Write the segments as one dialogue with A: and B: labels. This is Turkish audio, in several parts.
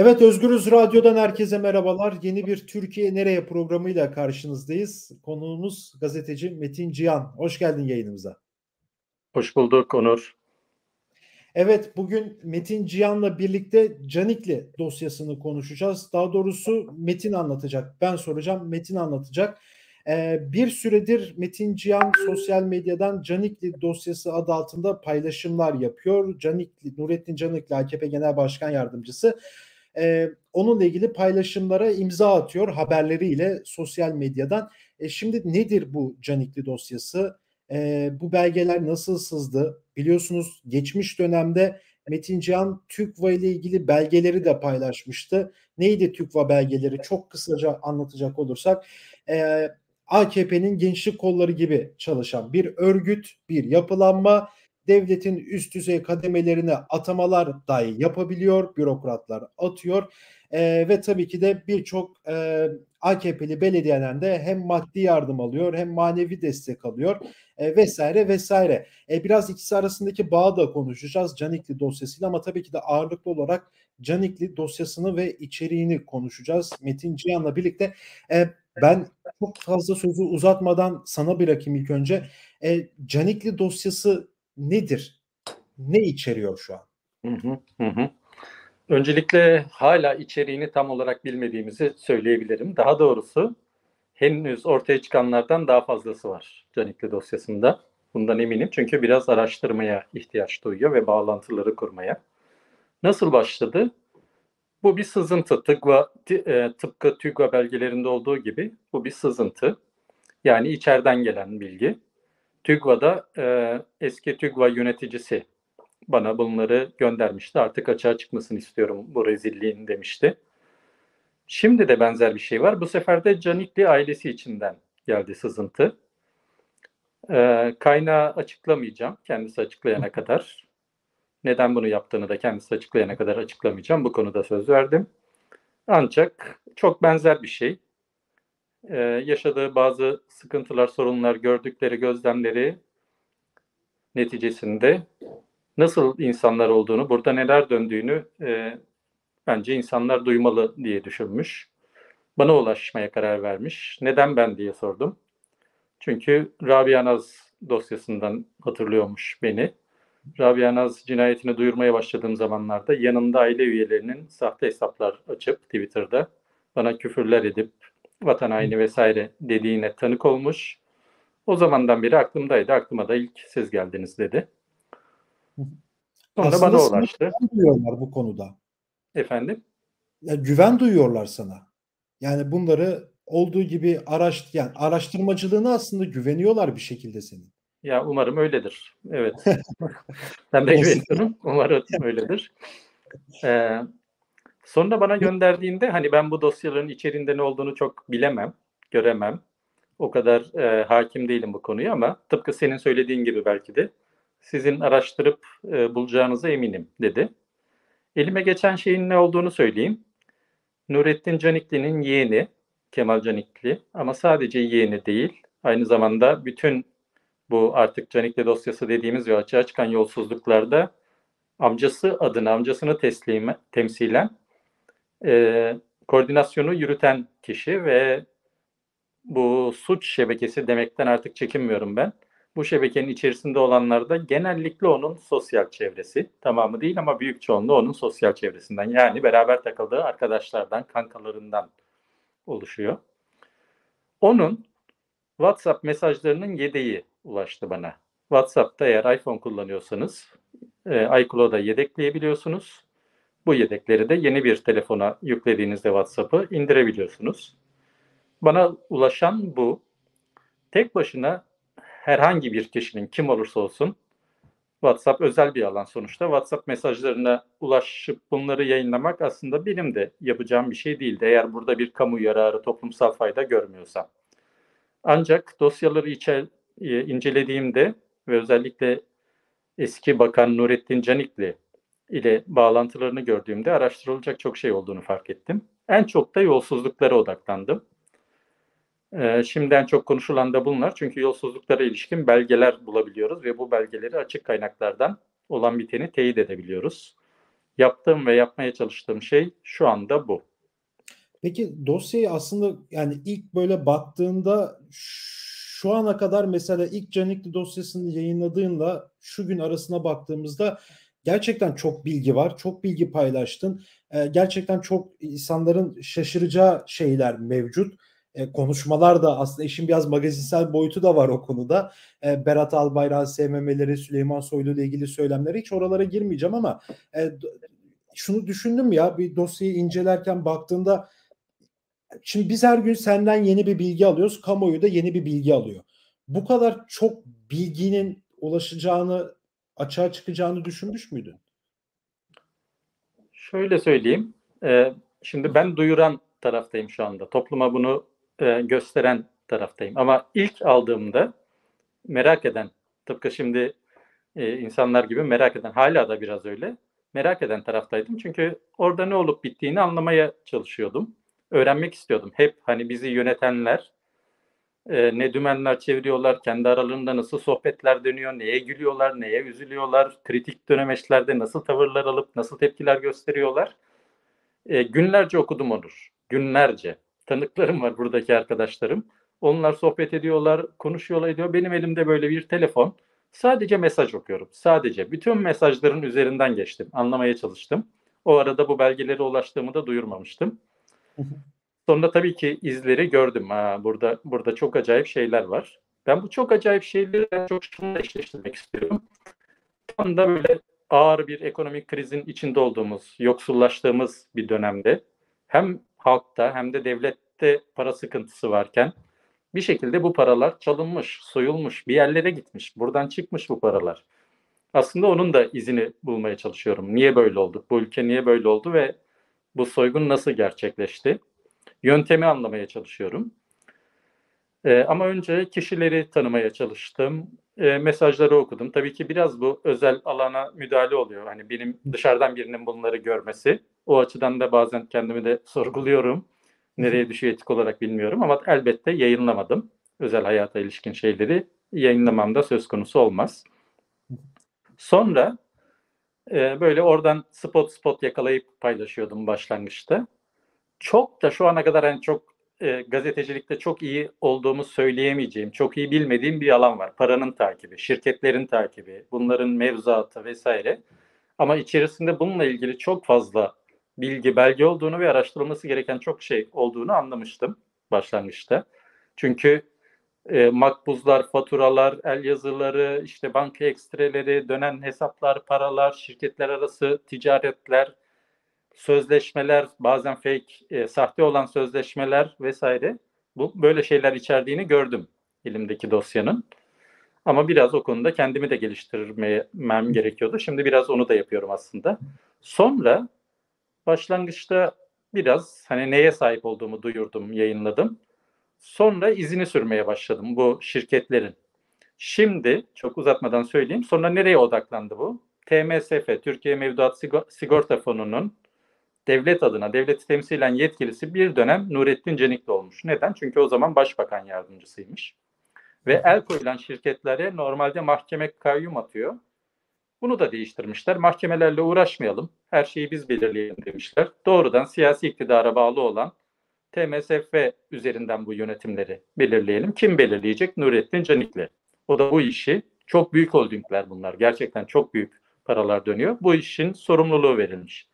A: Evet Özgürüz Radyo'dan herkese merhabalar. Yeni bir Türkiye Nereye programıyla karşınızdayız. Konuğumuz gazeteci Metin Cihan. Hoş geldin yayınımıza.
B: Hoş bulduk Onur.
A: Evet bugün Metin Cihan'la birlikte Canikli dosyasını konuşacağız. Daha doğrusu Metin anlatacak. Ben soracağım Metin anlatacak. Ee, bir süredir Metin Cihan sosyal medyadan Canikli dosyası adı altında paylaşımlar yapıyor. Canikli, Nurettin Canikli AKP Genel Başkan Yardımcısı e, onunla ilgili paylaşımlara imza atıyor haberleriyle sosyal medyadan. E, şimdi nedir bu Canikli dosyası? E, bu belgeler nasıl sızdı? Biliyorsunuz geçmiş dönemde Metin Cihan TÜKVA ile ilgili belgeleri de paylaşmıştı. Neydi TÜKVA belgeleri? Çok kısaca anlatacak olursak e, AKP'nin gençlik kolları gibi çalışan bir örgüt, bir yapılanma devletin üst düzey kademelerine atamalar dahi yapabiliyor. Bürokratlar atıyor. E, ve tabii ki de birçok e, AKP'li belediyeden de hem maddi yardım alıyor hem manevi destek alıyor e, vesaire vesaire. E, biraz ikisi arasındaki bağı da konuşacağız Canikli dosyasıyla ama tabii ki de ağırlıklı olarak Canikli dosyasını ve içeriğini konuşacağız. Metin Cihan'la birlikte e, ben çok fazla sözü uzatmadan sana bırakayım ilk önce. E, Canikli dosyası nedir? Ne içeriyor şu an?
B: Hı hı, hı. Öncelikle hala içeriğini tam olarak bilmediğimizi söyleyebilirim. Daha doğrusu henüz ortaya çıkanlardan daha fazlası var Canikli dosyasında. Bundan eminim çünkü biraz araştırmaya ihtiyaç duyuyor ve bağlantıları kurmaya. Nasıl başladı? Bu bir sızıntı. Tıgva, e, tıpkı TÜGVA belgelerinde olduğu gibi bu bir sızıntı. Yani içeriden gelen bilgi. TÜGVA'da e, eski TÜGVA yöneticisi bana bunları göndermişti. Artık açığa çıkmasını istiyorum bu rezilliğin demişti. Şimdi de benzer bir şey var. Bu sefer de Canikli ailesi içinden geldi sızıntı. E, kaynağı açıklamayacağım kendisi açıklayana kadar. Neden bunu yaptığını da kendisi açıklayana kadar açıklamayacağım. Bu konuda söz verdim. Ancak çok benzer bir şey e, yaşadığı bazı sıkıntılar, sorunlar, gördükleri gözlemleri neticesinde nasıl insanlar olduğunu, burada neler döndüğünü e, bence insanlar duymalı diye düşünmüş. Bana ulaşmaya karar vermiş. Neden ben diye sordum. Çünkü Rabia Naz dosyasından hatırlıyormuş beni. Rabia Naz cinayetini duyurmaya başladığım zamanlarda yanında aile üyelerinin sahte hesaplar açıp Twitter'da bana küfürler edip vatan haini vesaire dediğine tanık olmuş. O zamandan beri aklımdaydı. Aklıma da ilk siz geldiniz dedi.
A: Sonra Aslında bana ulaştı. Güven duyuyorlar bu konuda.
B: Efendim?
A: Ya güven duyuyorlar sana. Yani bunları olduğu gibi araş yani araştırmacılığını aslında güveniyorlar bir şekilde senin.
B: Ya umarım öyledir. Evet. ben de güveniyorum. Umarım öyledir. Ee, Sonra bana gönderdiğinde hani ben bu dosyaların içerisinde ne olduğunu çok bilemem, göremem. O kadar e, hakim değilim bu konuya ama tıpkı senin söylediğin gibi belki de sizin araştırıp e, bulacağınıza eminim dedi. Elime geçen şeyin ne olduğunu söyleyeyim. Nurettin Canikli'nin yeğeni Kemal Canikli ama sadece yeğeni değil. Aynı zamanda bütün bu artık Canikli dosyası dediğimiz ve açığa çıkan yolsuzluklarda amcası adına, amcasını teslim, temsilen e, koordinasyonu yürüten kişi ve bu suç şebekesi demekten artık çekinmiyorum ben. Bu şebekenin içerisinde olanlar da genellikle onun sosyal çevresi. Tamamı değil ama büyük çoğunluğu onun sosyal çevresinden. Yani beraber takıldığı arkadaşlardan, kankalarından oluşuyor. Onun WhatsApp mesajlarının yedeği ulaştı bana. WhatsApp'ta eğer iPhone kullanıyorsanız e, iCloud'a yedekleyebiliyorsunuz. Bu yedekleri de yeni bir telefona yüklediğinizde WhatsApp'ı indirebiliyorsunuz. Bana ulaşan bu. Tek başına herhangi bir kişinin kim olursa olsun WhatsApp özel bir alan sonuçta. WhatsApp mesajlarına ulaşıp bunları yayınlamak aslında benim de yapacağım bir şey değildi. Eğer burada bir kamu yararı, toplumsal fayda görmüyorsam. Ancak dosyaları içer, e, incelediğimde ve özellikle eski bakan Nurettin Canikli ile bağlantılarını gördüğümde araştırılacak çok şey olduğunu fark ettim. En çok da yolsuzluklara odaklandım. Ee, şimdi en çok konuşulan da bunlar. Çünkü yolsuzluklara ilişkin belgeler bulabiliyoruz ve bu belgeleri açık kaynaklardan olan biteni teyit edebiliyoruz. Yaptığım ve yapmaya çalıştığım şey şu anda bu.
A: Peki dosyayı aslında yani ilk böyle baktığında şu ana kadar mesela ilk Canikli dosyasını yayınladığınla şu gün arasına baktığımızda gerçekten çok bilgi var. Çok bilgi paylaştın. Ee, gerçekten çok insanların şaşıracağı şeyler mevcut. Ee, konuşmalar da aslında işin biraz magazinsel boyutu da var o konuda. Ee, Berat Albayrak sevmemeleri, Süleyman Soylu ile ilgili söylemleri hiç oralara girmeyeceğim ama e, şunu düşündüm ya bir dosyayı incelerken baktığında Şimdi biz her gün senden yeni bir bilgi alıyoruz. Kamuoyu da yeni bir bilgi alıyor. Bu kadar çok bilginin ulaşacağını, açığa çıkacağını düşünmüş müydün?
B: Şöyle söyleyeyim. E, şimdi ben duyuran taraftayım şu anda. Topluma bunu e, gösteren taraftayım. Ama ilk aldığımda merak eden, tıpkı şimdi e, insanlar gibi merak eden, hala da biraz öyle, merak eden taraftaydım. Çünkü orada ne olup bittiğini anlamaya çalışıyordum öğrenmek istiyordum. Hep hani bizi yönetenler e, ne dümenler çeviriyorlar, kendi aralarında nasıl sohbetler dönüyor, neye gülüyorlar, neye üzülüyorlar, kritik dönemeçlerde nasıl tavırlar alıp nasıl tepkiler gösteriyorlar. E, günlerce okudum Onur, günlerce. Tanıklarım var buradaki arkadaşlarım. Onlar sohbet ediyorlar, konuşuyorlar ediyor. Benim elimde böyle bir telefon. Sadece mesaj okuyorum. Sadece. Bütün mesajların üzerinden geçtim. Anlamaya çalıştım. O arada bu belgelere ulaştığımı da duyurmamıştım. Sonra tabii ki izleri gördüm. Ha, burada burada çok acayip şeyler var. Ben bu çok acayip şeyleri çok şununla eşleştirmek istiyorum. Tam da böyle ağır bir ekonomik krizin içinde olduğumuz, yoksullaştığımız bir dönemde hem halkta hem de devlette para sıkıntısı varken bir şekilde bu paralar çalınmış, soyulmuş, bir yerlere gitmiş. Buradan çıkmış bu paralar. Aslında onun da izini bulmaya çalışıyorum. Niye böyle oldu? Bu ülke niye böyle oldu ve bu soygun nasıl gerçekleşti? Yöntemi anlamaya çalışıyorum. E, ama önce kişileri tanımaya çalıştım. E, mesajları okudum. Tabii ki biraz bu özel alana müdahale oluyor. Hani benim dışarıdan birinin bunları görmesi. O açıdan da bazen kendimi de sorguluyorum. Nereye düşüyor etik olarak bilmiyorum ama elbette yayınlamadım. Özel hayata ilişkin şeyleri yayınlamam da söz konusu olmaz. Sonra e, böyle oradan spot spot yakalayıp paylaşıyordum başlangıçta. Çok da şu ana kadar hani çok e, gazetecilikte çok iyi olduğumu söyleyemeyeceğim, çok iyi bilmediğim bir alan var. Paranın takibi, şirketlerin takibi, bunların mevzuatı vesaire. Ama içerisinde bununla ilgili çok fazla bilgi, belge olduğunu ve araştırılması gereken çok şey olduğunu anlamıştım başlangıçta. Çünkü e, makbuzlar, faturalar, el yazıları, işte banka ekstreleri, dönen hesaplar, paralar, şirketler arası ticaretler, sözleşmeler, bazen fake, e, sahte olan sözleşmeler vesaire bu böyle şeyler içerdiğini gördüm elimdeki dosyanın. Ama biraz o konuda kendimi de geliştirmem gerekiyordu. Şimdi biraz onu da yapıyorum aslında. Sonra başlangıçta biraz hani neye sahip olduğumu duyurdum, yayınladım. Sonra izini sürmeye başladım bu şirketlerin. Şimdi çok uzatmadan söyleyeyim. Sonra nereye odaklandı bu? TMSF, Türkiye Mevduat Sigorta Fonu'nun devlet adına, devleti temsilen yetkilisi bir dönem Nurettin Cenikli olmuş. Neden? Çünkü o zaman başbakan yardımcısıymış. Ve el koyulan şirketlere normalde mahkeme kayyum atıyor. Bunu da değiştirmişler. Mahkemelerle uğraşmayalım. Her şeyi biz belirleyelim demişler. Doğrudan siyasi iktidara bağlı olan TMSF üzerinden bu yönetimleri belirleyelim. Kim belirleyecek? Nurettin Canikli. O da bu işi çok büyük holdingler bunlar. Gerçekten çok büyük paralar dönüyor. Bu işin sorumluluğu verilmiş.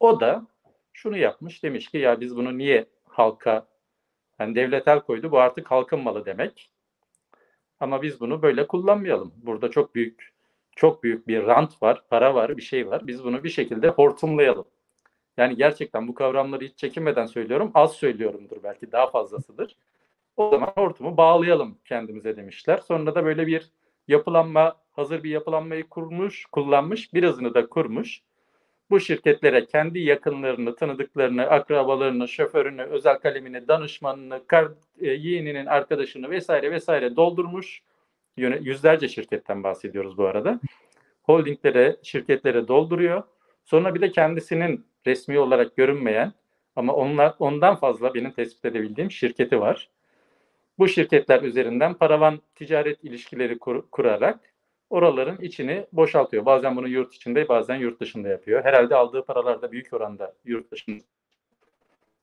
B: O da şunu yapmış demiş ki ya biz bunu niye halka yani devlet el koydu bu artık halkın malı demek. Ama biz bunu böyle kullanmayalım. Burada çok büyük çok büyük bir rant var, para var, bir şey var. Biz bunu bir şekilde hortumlayalım. Yani gerçekten bu kavramları hiç çekinmeden söylüyorum. Az söylüyorumdur belki daha fazlasıdır. O zaman hortumu bağlayalım kendimize demişler. Sonra da böyle bir yapılanma, hazır bir yapılanmayı kurmuş, kullanmış, birazını da kurmuş. Bu şirketlere kendi yakınlarını, tanıdıklarını, akrabalarını, şoförünü, özel kalemini, danışmanını, kar, e, yeğeninin arkadaşını vesaire vesaire doldurmuş. Yüzlerce şirketten bahsediyoruz bu arada. Holdinglere, şirketlere dolduruyor. Sonra bir de kendisinin resmi olarak görünmeyen ama onlar ondan fazla benim tespit edebildiğim şirketi var. Bu şirketler üzerinden paravan ticaret ilişkileri kur, kurarak oraların içini boşaltıyor. Bazen bunu yurt içinde bazen yurt dışında yapıyor. Herhalde aldığı paralar da büyük oranda yurt dışında.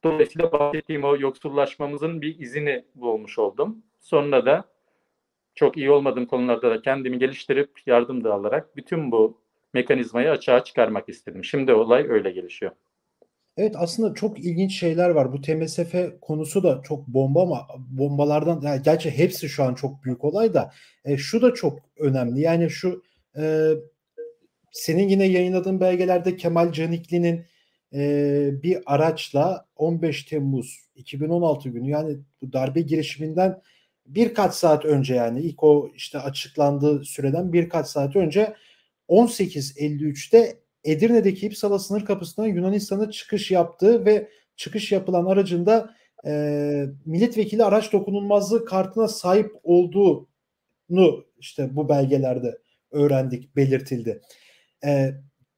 B: Dolayısıyla bahsettiğim o yoksullaşmamızın bir izini bulmuş oldum. Sonra da çok iyi olmadığım konularda da kendimi geliştirip yardım da alarak bütün bu mekanizmayı açığa çıkarmak istedim. Şimdi olay öyle gelişiyor.
A: Evet aslında çok ilginç şeyler var. Bu TMSF konusu da çok bomba ama bombalardan yani gerçi hepsi şu an çok büyük olay da e, şu da çok önemli. Yani şu e, senin yine yayınladığın belgelerde Kemal Canikli'nin e, bir araçla 15 Temmuz 2016 günü yani bu darbe girişiminden birkaç saat önce yani ilk o işte açıklandığı süreden birkaç saat önce 18.53'te Edirne'deki İpsala sınır kapısından Yunanistan'a çıkış yaptığı ve çıkış yapılan aracında e, milletvekili araç dokunulmazlığı kartına sahip olduğunu işte bu belgelerde öğrendik, belirtildi. E,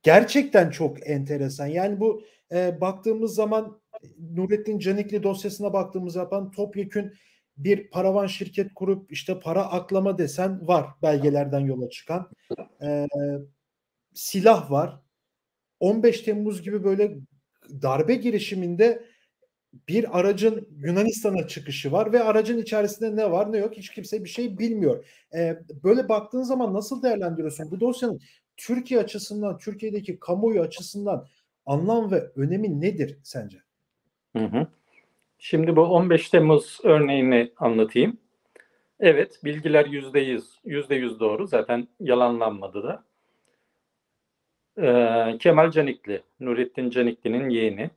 A: gerçekten çok enteresan. Yani bu e, baktığımız zaman Nurettin Canikli dosyasına baktığımız zaman topyekün bir paravan şirket kurup işte para aklama desen var belgelerden yola çıkan. E, silah var. 15 Temmuz gibi böyle darbe girişiminde bir aracın Yunanistan'a çıkışı var ve aracın içerisinde ne var ne yok hiç kimse bir şey bilmiyor. Ee, böyle baktığın zaman nasıl değerlendiriyorsun? Bu dosyanın Türkiye açısından, Türkiye'deki kamuoyu açısından anlam ve önemi nedir sence?
B: Hı hı. Şimdi bu 15 Temmuz örneğini anlatayım. Evet, bilgiler yüzde yüz, yüzde yüz doğru. Zaten yalanlanmadı da. Ee, Kemal Canikli, Nurettin Canikli'nin yeğeni.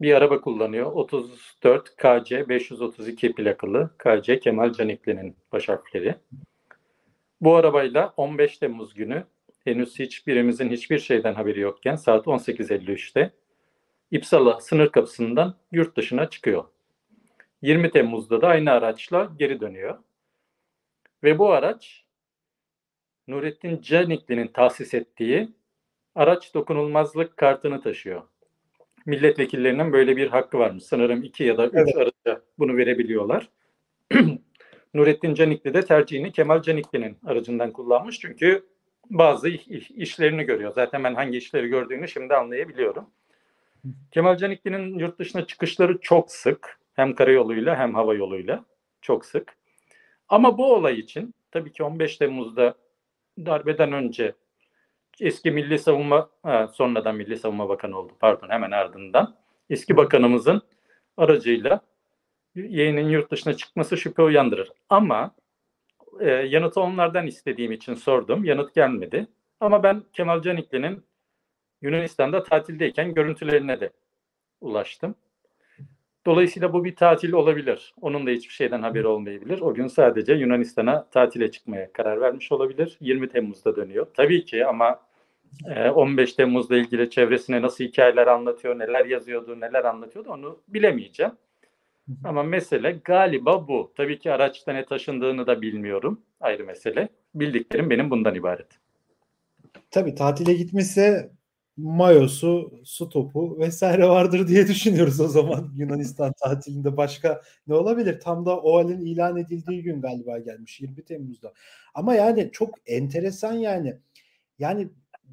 B: Bir araba kullanıyor. 34 KC 532 plakalı KC Kemal Canikli'nin baş harfleri. Bu arabayla 15 Temmuz günü henüz hiçbirimizin hiçbir şeyden haberi yokken saat 18.53'te İpsala sınır kapısından yurt dışına çıkıyor. 20 Temmuz'da da aynı araçla geri dönüyor. Ve bu araç Nurettin Canikli'nin tahsis ettiği araç dokunulmazlık kartını taşıyor. Milletvekillerinin böyle bir hakkı varmış. Sanırım iki ya da üç evet. aracı bunu verebiliyorlar. Nurettin Canikli de tercihini Kemal Canikli'nin aracından kullanmış. Çünkü bazı işlerini görüyor. Zaten ben hangi işleri gördüğünü şimdi anlayabiliyorum. Kemal Canikli'nin yurt dışına çıkışları çok sık. Hem karayoluyla hem hava yoluyla çok sık. Ama bu olay için tabii ki 15 Temmuz'da darbeden önce eski Milli Savunma ha, sonradan Milli Savunma Bakanı oldu pardon hemen ardından eski bakanımızın aracıyla yeğenin yurt dışına çıkması şüphe uyandırır. Ama e, yanıtı onlardan istediğim için sordum. Yanıt gelmedi. Ama ben Kemal Canikli'nin Yunanistan'da tatildeyken görüntülerine de ulaştım. Dolayısıyla bu bir tatil olabilir. Onun da hiçbir şeyden haberi olmayabilir. O gün sadece Yunanistan'a tatile çıkmaya karar vermiş olabilir. 20 Temmuz'da dönüyor. Tabii ki ama 15 Temmuz'la ilgili çevresine nasıl hikayeler anlatıyor, neler yazıyordu, neler anlatıyordu onu bilemeyeceğim. Ama mesele galiba bu. Tabii ki araçta ne taşındığını da bilmiyorum. Ayrı mesele. Bildiklerim benim bundan ibaret.
A: Tabii tatile gitmişse mayosu, su topu vesaire vardır diye düşünüyoruz o zaman Yunanistan tatilinde başka ne olabilir? Tam da o halin ilan edildiği gün galiba gelmiş 20 Temmuz'da. Ama yani çok enteresan yani. Yani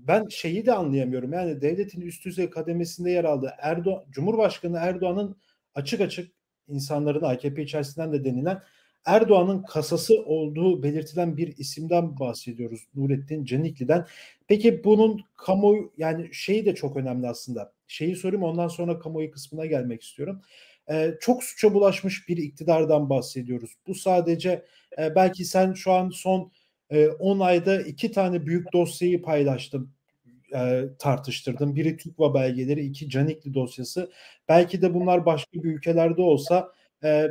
A: ben şeyi de anlayamıyorum. Yani devletin üst düzey kademesinde yer aldığı Erdoğan, Cumhurbaşkanı Erdoğan'ın açık açık insanların AKP içerisinden de denilen Erdoğan'ın kasası olduğu belirtilen bir isimden bahsediyoruz. Nurettin Canikli'den. Peki bunun kamu yani şeyi de çok önemli aslında. Şeyi sorayım ondan sonra kamuoyu kısmına gelmek istiyorum. Ee, çok suça bulaşmış bir iktidardan bahsediyoruz. Bu sadece e, belki sen şu an son 10 e, ayda iki tane büyük dosyayı paylaştım e, tartıştırdım. Biri TÜKVA belgeleri, iki Canikli dosyası. Belki de bunlar başka bir ülkelerde olsa e,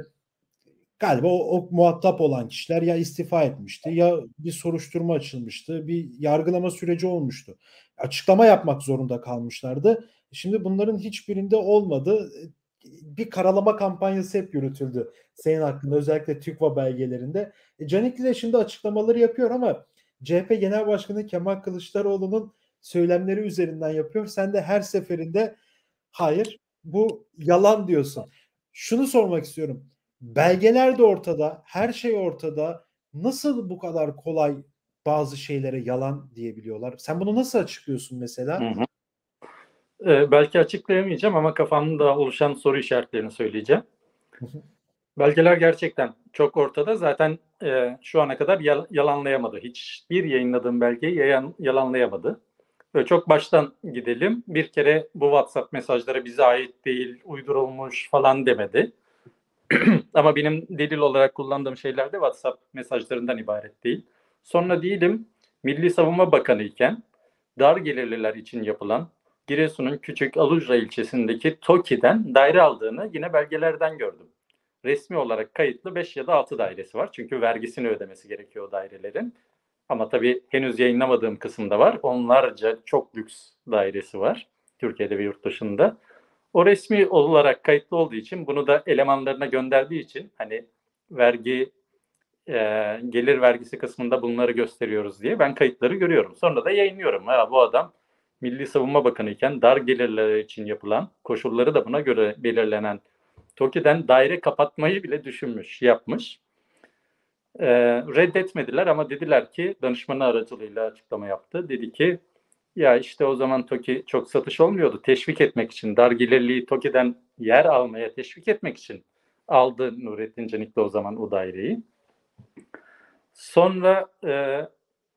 A: galiba o, o muhatap olan kişiler ya istifa etmişti ya bir soruşturma açılmıştı, bir yargılama süreci olmuştu. Açıklama yapmak zorunda kalmışlardı. Şimdi bunların hiçbirinde olmadı. Bir karalama kampanyası hep yürütüldü senin hakkında özellikle TÜKVA belgelerinde. E, Canikli de şimdi açıklamaları yapıyor ama CHP Genel Başkanı Kemal Kılıçdaroğlu'nun söylemleri üzerinden yapıyor. Sen de her seferinde hayır bu yalan diyorsun. Şunu sormak istiyorum. Belgeler de ortada, her şey ortada. Nasıl bu kadar kolay bazı şeylere yalan diyebiliyorlar. Sen bunu nasıl açıklıyorsun mesela? Hı hı.
B: Ee, belki açıklayamayacağım ama kafamda oluşan soru işaretlerini söyleyeceğim. Belgeler gerçekten çok ortada. Zaten e, şu ana kadar yal- yalanlayamadı. Hiçbir yayınladığım belgeyi yayan, yalanlayamadı. Böyle çok baştan gidelim. Bir kere bu WhatsApp mesajları bize ait değil, uydurulmuş falan demedi. Ama benim delil olarak kullandığım şeyler de WhatsApp mesajlarından ibaret değil. Sonra diyelim Milli Savunma Bakanı iken dar gelirliler için yapılan Giresun'un küçük Alucra ilçesindeki TOKİ'den daire aldığını yine belgelerden gördüm. Resmi olarak kayıtlı 5 ya da 6 dairesi var. Çünkü vergisini ödemesi gerekiyor o dairelerin. Ama tabii henüz yayınlamadığım kısımda var. Onlarca çok lüks dairesi var. Türkiye'de ve yurt dışında. O resmi olarak kayıtlı olduğu için bunu da elemanlarına gönderdiği için hani vergi e, gelir vergisi kısmında bunları gösteriyoruz diye ben kayıtları görüyorum. Sonra da yayınlıyorum. Ha, bu adam Milli Savunma Bakanı iken dar gelirler için yapılan koşulları da buna göre belirlenen TOKİ'den daire kapatmayı bile düşünmüş, yapmış. E, reddetmediler ama dediler ki danışmanı aracılığıyla açıklama yaptı. Dedi ki ya işte o zaman TOKİ çok satış olmuyordu. Teşvik etmek için, dar gelirliği TOKİ'den yer almaya teşvik etmek için aldı Nurettin Canikli o zaman o daireyi. Sonra e,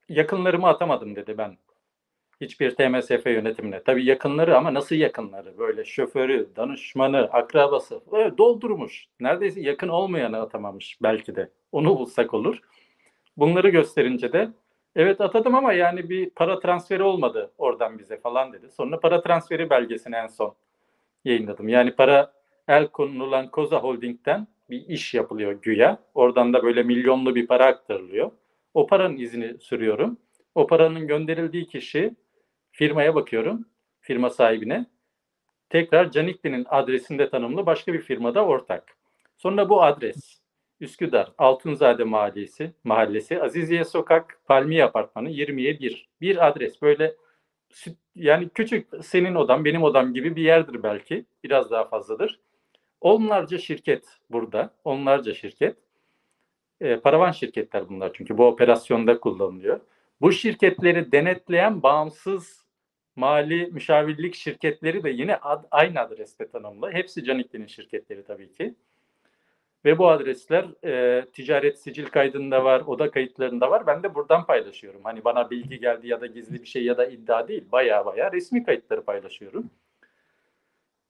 B: yakınlarımı atamadım dedi ben hiçbir TMSF yönetimine. Tabii yakınları ama nasıl yakınları? Böyle şoförü, danışmanı, akrabası böyle doldurmuş. Neredeyse yakın olmayanı atamamış belki de. Onu bulsak olur. Bunları gösterince de evet atadım ama yani bir para transferi olmadı oradan bize falan dedi. Sonra para transferi belgesini en son yayınladım. Yani para el konulan Koza Holding'den bir iş yapılıyor güya. Oradan da böyle milyonlu bir para aktarılıyor. O paranın izini sürüyorum. O paranın gönderildiği kişi firmaya bakıyorum. Firma sahibine. Tekrar Canikli'nin adresinde tanımlı başka bir firmada ortak. Sonra bu adres Üsküdar Altunzade Mahallesi, Mahallesi Aziziye Sokak Palmiye Apartmanı 20'ye 1. Bir adres böyle yani küçük senin odam benim odam gibi bir yerdir belki. Biraz daha fazladır. Onlarca şirket burada. Onlarca şirket. E, paravan şirketler bunlar çünkü bu operasyonda kullanılıyor. Bu şirketleri denetleyen bağımsız mali müşavirlik şirketleri de yine ad, aynı adreste tanımlı. Hepsi Canikli'nin şirketleri tabii ki. Ve bu adresler e, ticaret sicil kaydında var, oda kayıtlarında var. Ben de buradan paylaşıyorum. Hani bana bilgi geldi ya da gizli bir şey ya da iddia değil. Baya baya resmi kayıtları paylaşıyorum.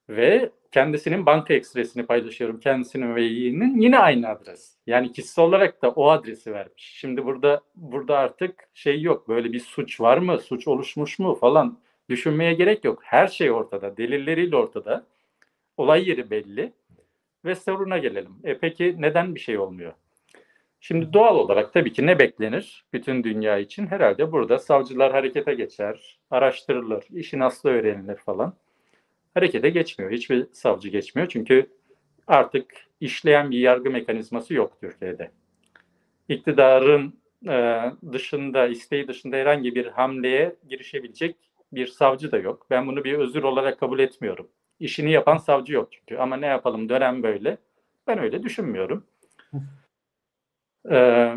B: Ve kendisinin banka ekstresini paylaşıyorum. Kendisinin ve yeğeninin yine aynı adres. Yani kişisel olarak da o adresi vermiş. Şimdi burada burada artık şey yok. Böyle bir suç var mı? Suç oluşmuş mu falan düşünmeye gerek yok. Her şey ortada. Delilleriyle ortada. Olay yeri belli. Ve soruna gelelim. E peki neden bir şey olmuyor? Şimdi doğal olarak tabii ki ne beklenir bütün dünya için? Herhalde burada savcılar harekete geçer, araştırılır, işin aslı öğrenilir falan. Harekete geçmiyor. Hiçbir savcı geçmiyor. Çünkü artık işleyen bir yargı mekanizması yok Türkiye'de. İktidarın e, dışında, isteği dışında herhangi bir hamleye girişebilecek bir savcı da yok. Ben bunu bir özür olarak kabul etmiyorum. İşini yapan savcı yok çünkü. Ama ne yapalım dönem böyle. Ben öyle düşünmüyorum. Ee,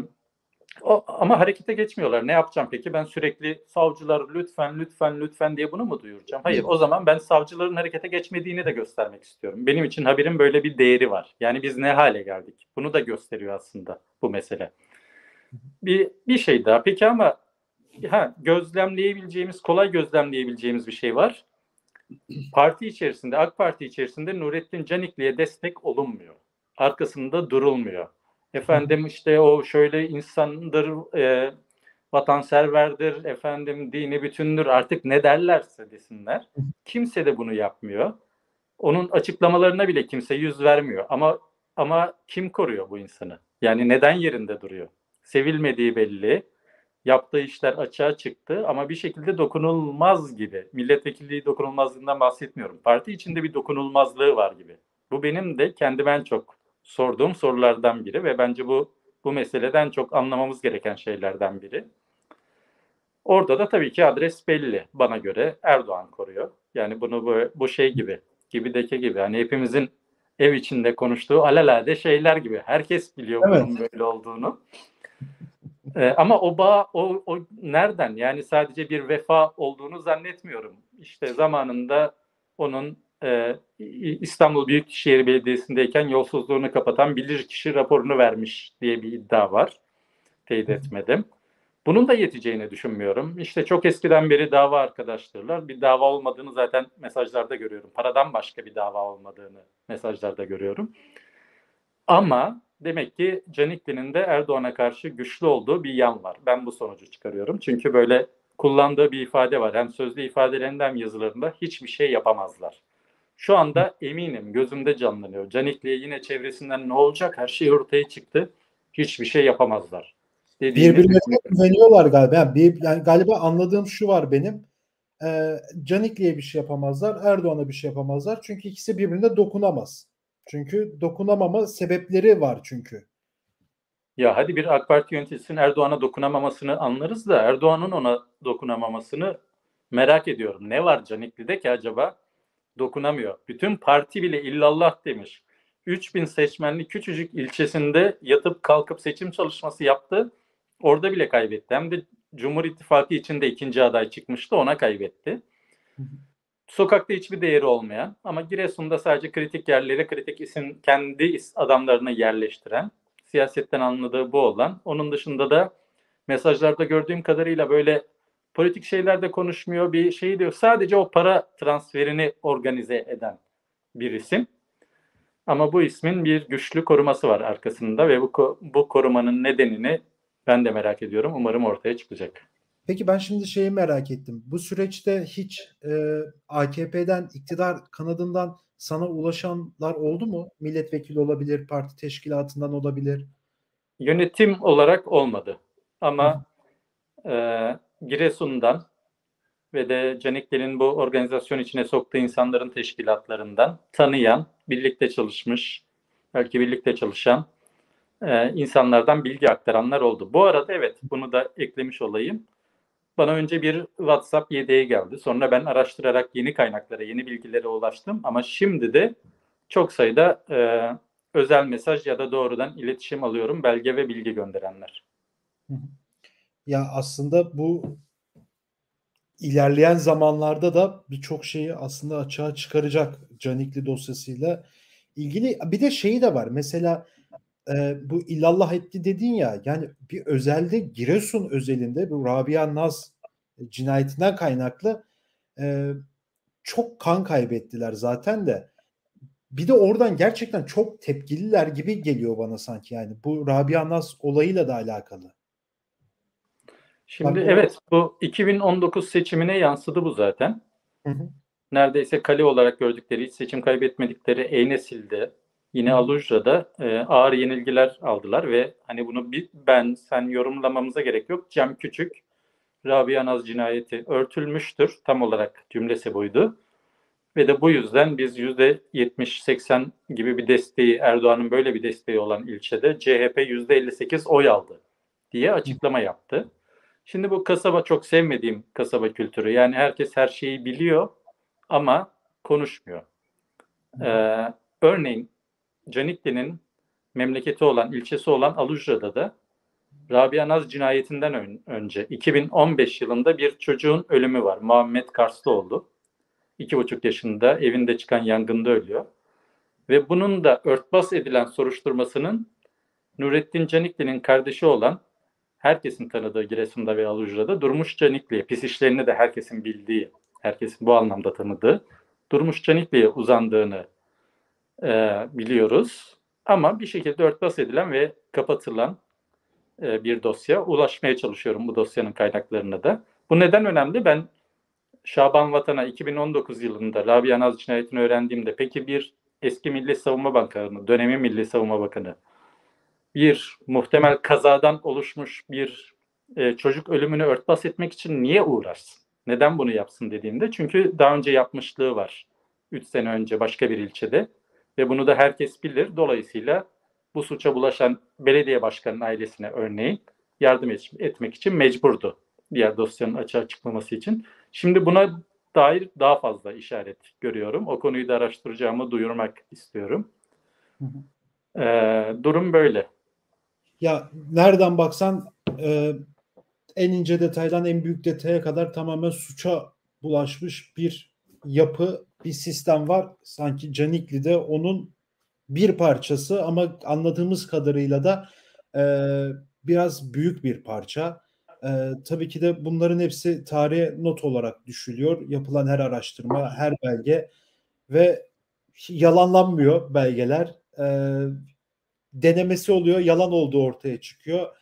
B: o, ama harekete geçmiyorlar. Ne yapacağım peki? Ben sürekli savcılar lütfen lütfen lütfen diye bunu mu duyuracağım? Hayır. O zaman ben savcıların harekete geçmediğini de göstermek istiyorum. Benim için haberin böyle bir değeri var. Yani biz ne hale geldik? Bunu da gösteriyor aslında bu mesele. Bir, bir şey daha. Peki ama ha, gözlemleyebileceğimiz, kolay gözlemleyebileceğimiz bir şey var. Parti içerisinde, AK Parti içerisinde Nurettin Canikli'ye destek olunmuyor. Arkasında durulmuyor. Efendim işte o şöyle insandır, e, vatanseverdir, efendim dini bütündür artık ne derlerse desinler. Kimse de bunu yapmıyor. Onun açıklamalarına bile kimse yüz vermiyor. Ama ama kim koruyor bu insanı? Yani neden yerinde duruyor? Sevilmediği belli yaptığı işler açığa çıktı ama bir şekilde dokunulmaz gibi. Milletvekilliği dokunulmazlığından bahsetmiyorum. Parti içinde bir dokunulmazlığı var gibi. Bu benim de kendime en çok sorduğum sorulardan biri ve bence bu bu meseleden çok anlamamız gereken şeylerden biri. Orada da tabii ki adres belli bana göre Erdoğan koruyor. Yani bunu bu, bu şey gibi, gibideki gibi. Hani hepimizin ev içinde konuştuğu alelade şeyler gibi. Herkes biliyor evet. bunun böyle olduğunu. Ee, ama o bağ o, o nereden? Yani sadece bir vefa olduğunu zannetmiyorum. İşte zamanında onun e, İstanbul Büyükşehir Belediyesi'ndeyken yolsuzluğunu kapatan bilirkişi raporunu vermiş diye bir iddia var. Teyit etmedim. Bunun da yeteceğini düşünmüyorum. İşte çok eskiden beri dava arkadaştırlar. Bir dava olmadığını zaten mesajlarda görüyorum. Paradan başka bir dava olmadığını mesajlarda görüyorum. Ama demek ki Canikli'nin de Erdoğan'a karşı güçlü olduğu bir yan var. Ben bu sonucu çıkarıyorum. Çünkü böyle kullandığı bir ifade var. Hem sözlü ifadelerinde hem yazılarında hiçbir şey yapamazlar. Şu anda eminim gözümde canlanıyor. Canikli'ye yine çevresinden ne olacak her şey ortaya çıktı. Hiçbir şey yapamazlar.
A: Birbirlerine güveniyorlar galiba. Yani, bir, yani galiba anladığım şu var benim. Ee, Canikli'ye bir şey yapamazlar. Erdoğan'a bir şey yapamazlar. Çünkü ikisi birbirine dokunamaz. Çünkü dokunamama sebepleri var çünkü.
B: Ya hadi bir AK Parti yöneticisinin Erdoğan'a dokunamamasını anlarız da Erdoğan'ın ona dokunamamasını merak ediyorum. Ne var Canikli'de ki acaba dokunamıyor? Bütün parti bile illallah demiş. 3000 seçmenli küçücük ilçesinde yatıp kalkıp seçim çalışması yaptı. Orada bile kaybetti. Hem de Cumhur İttifakı içinde ikinci aday çıkmıştı ona kaybetti. Sokakta hiçbir değeri olmayan ama Giresun'da sadece kritik yerlere kritik isim kendi adamlarını yerleştiren siyasetten anladığı bu olan. Onun dışında da mesajlarda gördüğüm kadarıyla böyle politik şeyler de konuşmuyor bir şey diyor. Sadece o para transferini organize eden bir isim. Ama bu ismin bir güçlü koruması var arkasında ve bu, bu korumanın nedenini ben de merak ediyorum. Umarım ortaya çıkacak.
A: Peki ben şimdi şeyi merak ettim. Bu süreçte hiç e, AKP'den, iktidar kanadından sana ulaşanlar oldu mu? Milletvekili olabilir, parti teşkilatından olabilir.
B: Yönetim olarak olmadı. Ama e, Giresun'dan ve de Canikli'nin bu organizasyon içine soktuğu insanların teşkilatlarından tanıyan, birlikte çalışmış, belki birlikte çalışan e, insanlardan bilgi aktaranlar oldu. Bu arada evet bunu da eklemiş olayım. Bana önce bir WhatsApp yedeği geldi. Sonra ben araştırarak yeni kaynaklara, yeni bilgilere ulaştım. Ama şimdi de çok sayıda e, özel mesaj ya da doğrudan iletişim alıyorum belge ve bilgi gönderenler.
A: Ya aslında bu ilerleyen zamanlarda da birçok şeyi aslında açığa çıkaracak Canikli dosyasıyla ilgili. Bir de şeyi de var. Mesela e, bu illallah etti dedin ya yani bir özelde Giresun özelinde bu Rabia Naz cinayetinden kaynaklı e, çok kan kaybettiler zaten de. Bir de oradan gerçekten çok tepkililer gibi geliyor bana sanki yani. Bu Rabia Naz olayıyla da alakalı.
B: Şimdi Bak, evet bu 2019 seçimine yansıdı bu zaten. Hı hı. Neredeyse kale olarak gördükleri, hiç seçim kaybetmedikleri Eynesil'de, Yine Alujra'da e, ağır yenilgiler aldılar ve hani bunu bir, ben sen yorumlamamıza gerek yok. Cem Küçük, Rabia Naz cinayeti örtülmüştür. Tam olarak cümlesi buydu. Ve de bu yüzden biz %70-80 gibi bir desteği, Erdoğan'ın böyle bir desteği olan ilçede CHP %58 oy aldı diye açıklama yaptı. Şimdi bu kasaba çok sevmediğim kasaba kültürü. Yani herkes her şeyi biliyor ama konuşmuyor. Ee, örneğin Canikli'nin memleketi olan, ilçesi olan Alujra'da da Rabia Naz cinayetinden ön, önce 2015 yılında bir çocuğun ölümü var. Muhammed Karslıoğlu. iki buçuk yaşında evinde çıkan yangında ölüyor. Ve bunun da örtbas edilen soruşturmasının Nurettin Canikli'nin kardeşi olan herkesin tanıdığı Giresun'da ve Alujra'da Durmuş Canikli'ye, pis işlerini de herkesin bildiği, herkesin bu anlamda tanıdığı Durmuş Canikli'ye uzandığını e, biliyoruz. Ama bir şekilde örtbas edilen ve kapatılan e, bir dosya. Ulaşmaya çalışıyorum bu dosyanın kaynaklarına da. Bu neden önemli? Ben Şaban Vatan'a 2019 yılında Rabia Naz cinayetini öğrendiğimde peki bir eski Milli Savunma Bakanı, dönemi Milli Savunma Bakanı bir muhtemel kazadan oluşmuş bir e, çocuk ölümünü örtbas etmek için niye uğraşsın? Neden bunu yapsın dediğimde çünkü daha önce yapmışlığı var. 3 sene önce başka bir ilçede ve bunu da herkes bilir. Dolayısıyla bu suça bulaşan belediye başkanının ailesine örneğin yardım etmek için mecburdu. Diğer dosyanın açığa çıkmaması için. Şimdi buna dair daha fazla işaret görüyorum. O konuyu da araştıracağımı duyurmak istiyorum. Ee, durum böyle.
A: Ya nereden baksan e, en ince detaydan en büyük detaya kadar tamamen suça bulaşmış bir yapı, bir sistem var. Sanki Canikli'de onun bir parçası ama anladığımız kadarıyla da e, biraz büyük bir parça. E, tabii ki de bunların hepsi tarihe not olarak düşülüyor. Yapılan her araştırma, her belge ve yalanlanmıyor belgeler. E, denemesi oluyor, yalan olduğu ortaya çıkıyor.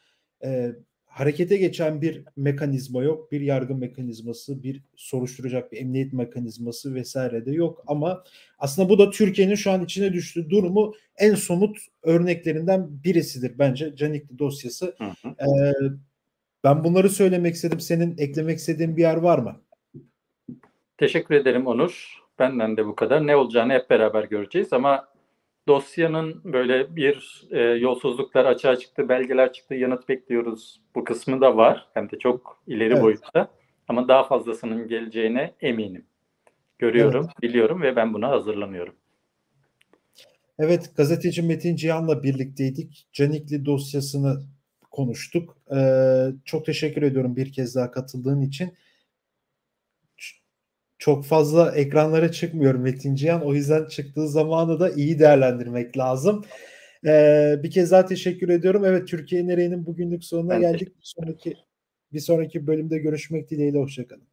A: E, harekete geçen bir mekanizma yok. Bir yargı mekanizması, bir soruşturacak bir emniyet mekanizması vesaire de yok. Ama aslında bu da Türkiye'nin şu an içine düştüğü durumu en somut örneklerinden birisidir bence Canikli dosyası. Hı hı. Ee, ben bunları söylemek istedim. Senin eklemek istediğin bir yer var mı?
B: Teşekkür ederim Onur. Benden de bu kadar. Ne olacağını hep beraber göreceğiz ama dosyanın böyle bir e, yolsuzluklar açığa çıktı, belgeler çıktı, yanıt bekliyoruz. Bu kısmı da var. Hem de çok ileri evet. boyutta. Ama daha fazlasının geleceğine eminim. Görüyorum, evet. biliyorum ve ben buna hazırlanıyorum.
A: Evet, gazeteci Metin Cihan'la birlikteydik. Canikli dosyasını konuştuk. Ee, çok teşekkür ediyorum bir kez daha katıldığın için çok fazla ekranlara çıkmıyor Metin Cihan. O yüzden çıktığı zamanı da iyi değerlendirmek lazım. Ee, bir kez daha teşekkür ediyorum. Evet Türkiye Nereye'nin bugünlük sonuna ben geldik. Bir sonraki bir sonraki bölümde görüşmek dileğiyle. Hoşçakalın.